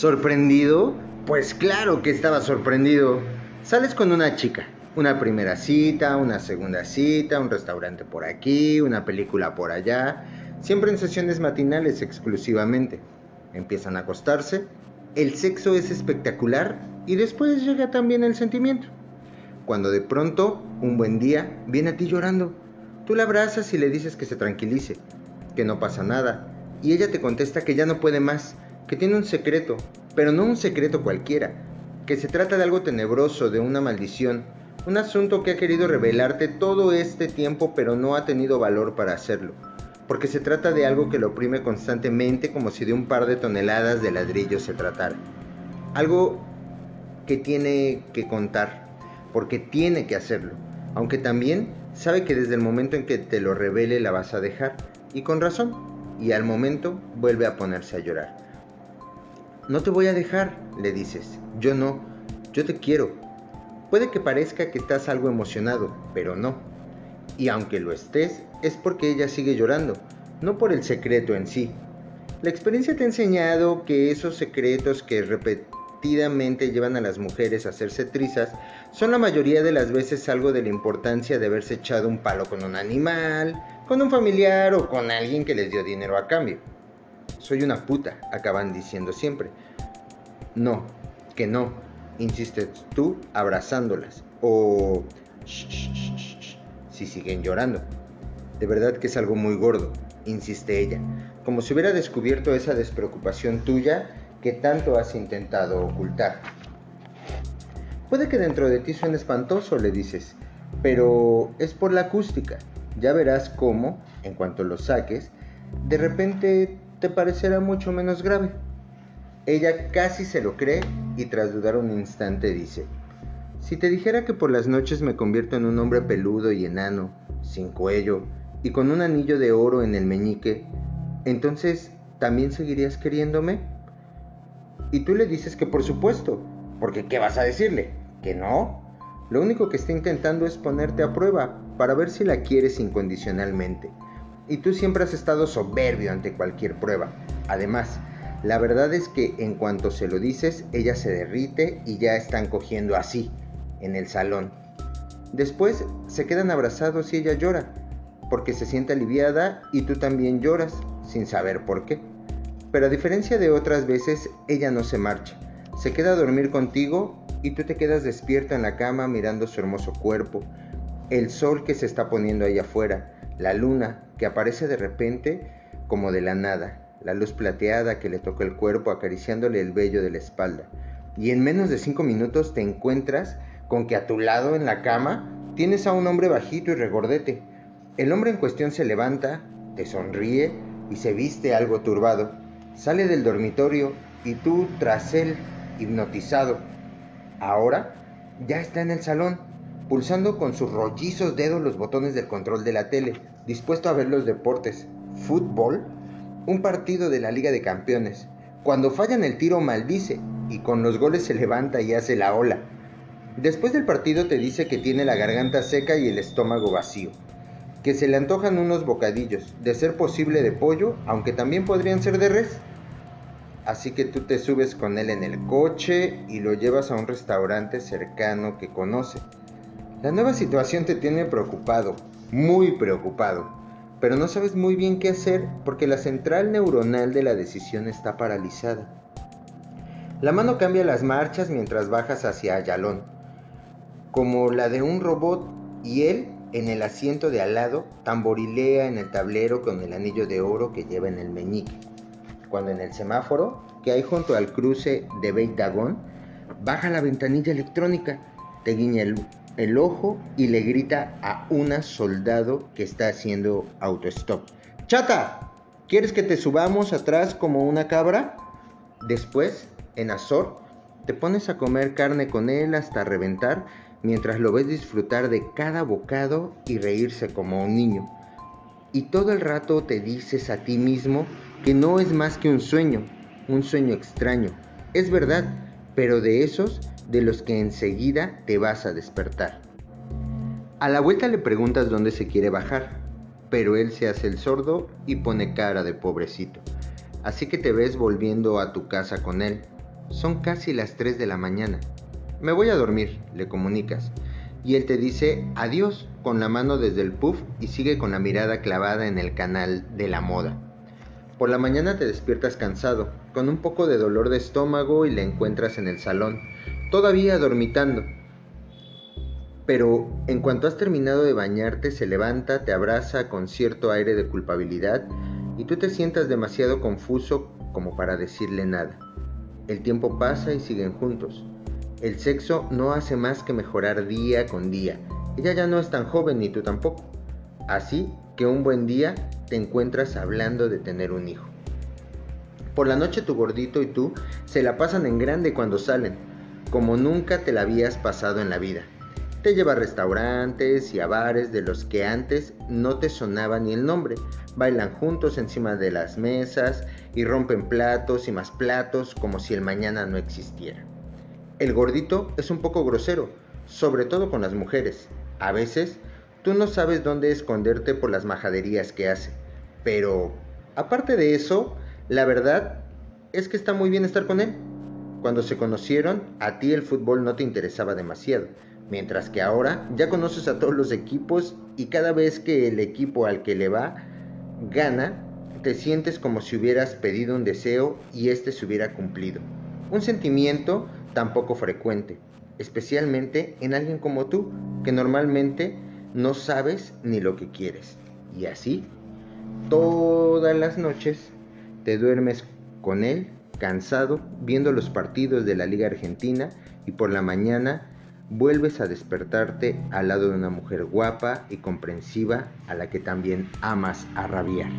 ¿Sorprendido? Pues claro que estaba sorprendido. Sales con una chica, una primera cita, una segunda cita, un restaurante por aquí, una película por allá, siempre en sesiones matinales exclusivamente. Empiezan a acostarse, el sexo es espectacular y después llega también el sentimiento. Cuando de pronto, un buen día, viene a ti llorando. Tú la abrazas y le dices que se tranquilice, que no pasa nada, y ella te contesta que ya no puede más, que tiene un secreto, pero no un secreto cualquiera, que se trata de algo tenebroso, de una maldición, un asunto que ha querido revelarte todo este tiempo pero no ha tenido valor para hacerlo, porque se trata de algo que lo oprime constantemente como si de un par de toneladas de ladrillos se tratara. Algo que tiene que contar, porque tiene que hacerlo, aunque también sabe que desde el momento en que te lo revele la vas a dejar, y con razón, y al momento vuelve a ponerse a llorar. No te voy a dejar, le dices, yo no, yo te quiero. Puede que parezca que estás algo emocionado, pero no. Y aunque lo estés, es porque ella sigue llorando, no por el secreto en sí. La experiencia te ha enseñado que esos secretos que repetidamente llevan a las mujeres a hacerse trizas son la mayoría de las veces algo de la importancia de haberse echado un palo con un animal, con un familiar o con alguien que les dio dinero a cambio. Soy una puta, acaban diciendo siempre. No, que no, insistes tú abrazándolas. O si siguen llorando. De verdad que es algo muy gordo, insiste ella, como si hubiera descubierto esa despreocupación tuya que tanto has intentado ocultar. Puede que dentro de ti suene espantoso, le dices, pero es por la acústica. Ya verás cómo, en cuanto lo saques, de repente te parecerá mucho menos grave. Ella casi se lo cree y tras dudar un instante dice, si te dijera que por las noches me convierto en un hombre peludo y enano, sin cuello y con un anillo de oro en el meñique, entonces ¿también seguirías queriéndome? Y tú le dices que por supuesto, porque ¿qué vas a decirle? ¿Que no? Lo único que está intentando es ponerte a prueba para ver si la quieres incondicionalmente. Y tú siempre has estado soberbio ante cualquier prueba. Además, la verdad es que en cuanto se lo dices, ella se derrite y ya están cogiendo así, en el salón. Después se quedan abrazados y ella llora, porque se siente aliviada y tú también lloras, sin saber por qué. Pero a diferencia de otras veces, ella no se marcha. Se queda a dormir contigo y tú te quedas despierta en la cama mirando su hermoso cuerpo, el sol que se está poniendo ahí afuera, la luna que aparece de repente como de la nada, la luz plateada que le toca el cuerpo acariciándole el vello de la espalda. Y en menos de cinco minutos te encuentras con que a tu lado en la cama tienes a un hombre bajito y regordete. El hombre en cuestión se levanta, te sonríe y se viste algo turbado. Sale del dormitorio y tú tras él, hipnotizado. Ahora ya está en el salón, pulsando con sus rollizos dedos los botones del control de la tele, dispuesto a ver los deportes. ¿Fútbol? un partido de la Liga de Campeones. Cuando fallan el tiro maldice y con los goles se levanta y hace la ola. Después del partido te dice que tiene la garganta seca y el estómago vacío, que se le antojan unos bocadillos, de ser posible de pollo, aunque también podrían ser de res. Así que tú te subes con él en el coche y lo llevas a un restaurante cercano que conoce. La nueva situación te tiene preocupado, muy preocupado pero no sabes muy bien qué hacer porque la central neuronal de la decisión está paralizada. La mano cambia las marchas mientras bajas hacia Ayalón, como la de un robot, y él, en el asiento de al lado, tamborilea en el tablero con el anillo de oro que lleva en el meñique. Cuando en el semáforo, que hay junto al cruce de Beit Dagon, baja la ventanilla electrónica, te guiña el el ojo y le grita a una soldado que está haciendo autostop. Chata, ¿quieres que te subamos atrás como una cabra? Después, en Azor, te pones a comer carne con él hasta reventar mientras lo ves disfrutar de cada bocado y reírse como un niño. Y todo el rato te dices a ti mismo que no es más que un sueño, un sueño extraño. Es verdad, pero de esos de los que enseguida te vas a despertar. A la vuelta le preguntas dónde se quiere bajar, pero él se hace el sordo y pone cara de pobrecito. Así que te ves volviendo a tu casa con él, son casi las 3 de la mañana. Me voy a dormir, le comunicas. Y él te dice adiós con la mano desde el puff y sigue con la mirada clavada en el canal de la moda. Por la mañana te despiertas cansado, con un poco de dolor de estómago y le encuentras en el salón, todavía dormitando. Pero en cuanto has terminado de bañarte, se levanta, te abraza con cierto aire de culpabilidad y tú te sientas demasiado confuso como para decirle nada. El tiempo pasa y siguen juntos. El sexo no hace más que mejorar día con día. Ella ya no es tan joven ni tú tampoco. Así que un buen día te encuentras hablando de tener un hijo. Por la noche tu gordito y tú se la pasan en grande cuando salen, como nunca te la habías pasado en la vida. Te lleva a restaurantes y a bares de los que antes no te sonaba ni el nombre. Bailan juntos encima de las mesas y rompen platos y más platos como si el mañana no existiera. El gordito es un poco grosero, sobre todo con las mujeres. A veces tú no sabes dónde esconderte por las majaderías que hace. Pero, aparte de eso, la verdad es que está muy bien estar con él. Cuando se conocieron, a ti el fútbol no te interesaba demasiado, mientras que ahora ya conoces a todos los equipos y cada vez que el equipo al que le va gana, te sientes como si hubieras pedido un deseo y éste se hubiera cumplido. Un sentimiento tan poco frecuente, especialmente en alguien como tú, que normalmente no sabes ni lo que quieres. Y así todas las noches te duermes con él, cansado, viendo los partidos de la Liga Argentina y por la mañana vuelves a despertarte al lado de una mujer guapa y comprensiva a la que también amas a rabiar.